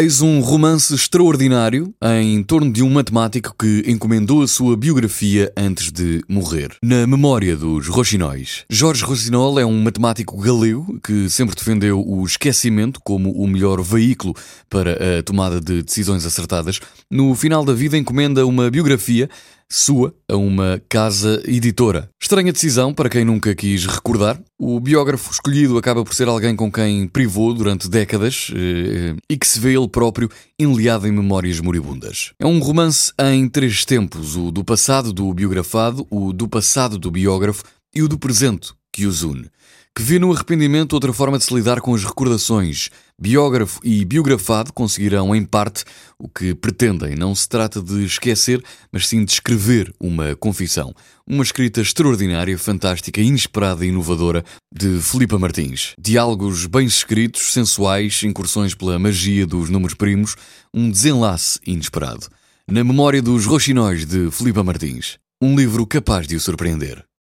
Eis um romance extraordinário em torno de um matemático que encomendou a sua biografia antes de morrer. Na memória dos Rochinóis. Jorge Rocinol é um matemático galego que sempre defendeu o esquecimento como o melhor veículo para a tomada de decisões acertadas. No final da vida encomenda uma biografia sua a uma casa editora. Estranha decisão para quem nunca quis recordar. O biógrafo escolhido acaba por ser alguém com quem privou durante décadas eh, e que se vê ele próprio enliado em memórias moribundas. É um romance em três tempos: o do passado do biografado, o do passado do biógrafo e o do presente que os une que vê no arrependimento outra forma de se lidar com as recordações. Biógrafo e biografado conseguirão, em parte, o que pretendem. Não se trata de esquecer, mas sim de escrever uma confissão. Uma escrita extraordinária, fantástica, inesperada e inovadora de Filipa Martins. Diálogos bem escritos, sensuais, incursões pela magia dos números primos, um desenlace inesperado. Na memória dos Roxinóis de Filipa Martins. Um livro capaz de o surpreender.